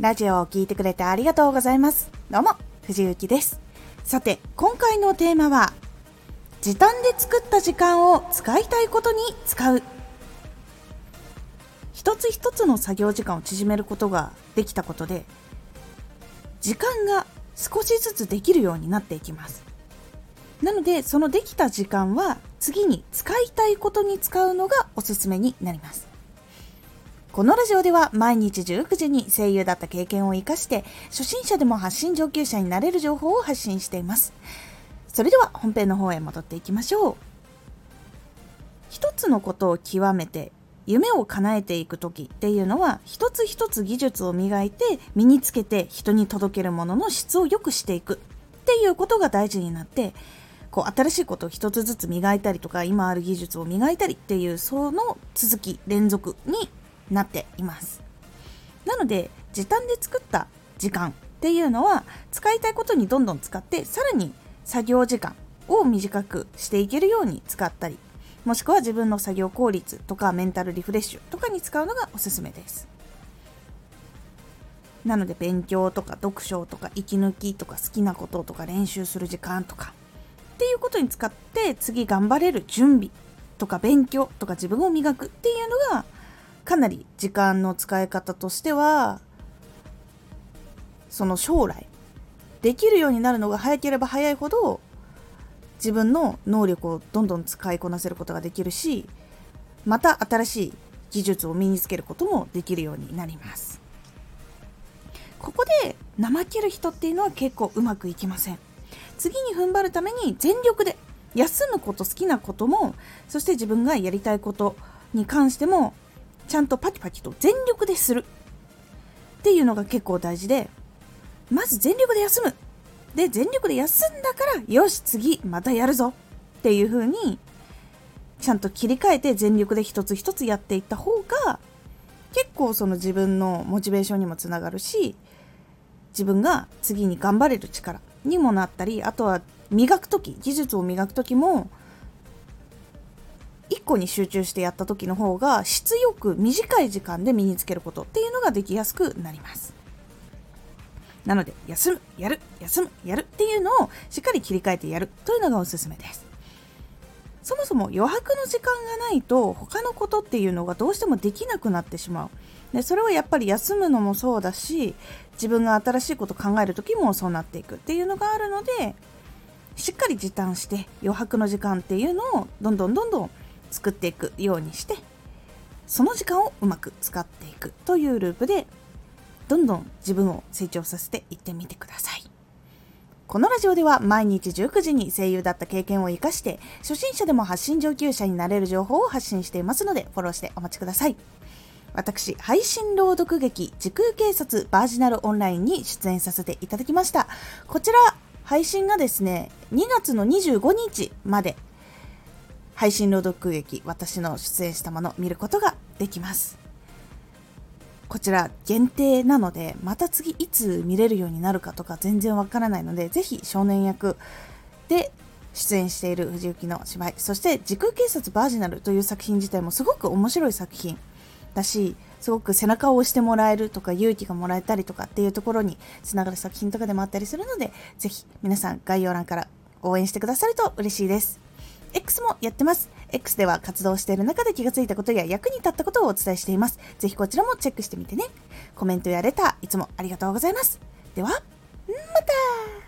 ラジオを聴いてくれてありがとうございます。どうも、藤幸です。さて、今回のテーマは、時短で作った時間を使いたいことに使う。一つ一つの作業時間を縮めることができたことで、時間が少しずつできるようになっていきます。なので、そのできた時間は次に使いたいことに使うのがおすすめになります。このラジオでは毎日19時に声優だった経験を活かして初心者でも発信上級者になれる情報を発信しています。それでは本編の方へ戻っていきましょう。一つのことを極めて夢を叶えていく時っていうのは一つ一つ技術を磨いて身につけて人に届けるものの質を良くしていくっていうことが大事になってこう新しいことを一つずつ磨いたりとか今ある技術を磨いたりっていうその続き連続になっています。なので時短で作った時間っていうのは使いたいことにどんどん使ってさらに作業時間を短くしていけるように使ったりもしくは自分の作業効率とかメンタルリフレッシュとかに使うのがおすすめです。なので勉強とか読書とか息抜きとか好きなこととか練習する時間とかっていうことに使って次頑張れる準備とか勉強とか自分を磨くっていうのがかなり時間の使い方としてはその将来できるようになるのが早ければ早いほど自分の能力をどんどん使いこなせることができるしまた新しい技術を身につけることもできるようになります。ここで怠ける人っていうのは結構うまくいきません。次に踏ん張るために全力で休むこと好きなこともそして自分がやりたいことに関してもちゃんとパキパキと全力でする。っていうのが結構大事でまず全力で休む。で全力で休んだからよし次またやるぞ。っていう風にちゃんと切り替えて全力で一つ一つやっていった方が結構その自分のモチベーションにもつながるし自分が次に頑張れる力にもなったりあとは磨く時技術を磨く時も1個に集中してやった時の方が質よく短い時間で身につけることっていうのができやすくなります。なので休むやる休むやるっていうのをしっかり切り替えてやるというのがおすすめです。そもそも余白の時間がないと他のことっていうのがどうしてもできなくなってしまう。でそれはやっぱり休むのもそうだし自分が新しいこと考える時もそうなっていくっていうのがあるのでしっかり時短して余白の時間っていうのをどんどんどんどん作っていくようにしてその時間をうまく使っていくというループでどんどん自分を成長させていってみてください。このラジオでは毎日19時に声優だった経験を生かして初心者でも発信上級者になれる情報を発信していますのでフォローしてお待ちください。私配信朗読劇時空警察バージナルオンラインに出演させていただきました。こちら配信がですね2月の25日まで配信朗読劇私の出演したものを見ることができます。こちら限定なのでまた次いつ見れるようになるかとか全然わからないのでぜひ少年役で出演している藤幸の芝居そして時空警察バージナルという作品自体もすごく面白い作品だしすごく背中を押してもらえるとか勇気がもらえたりとかっていうところにつながる作品とかでもあったりするのでぜひ皆さん概要欄から応援してくださると嬉しいです。X もやってます。X では活動している中で気がついたことや役に立ったことをお伝えしています。ぜひこちらもチェックしてみてね。コメントやレター、いつもありがとうございます。では、また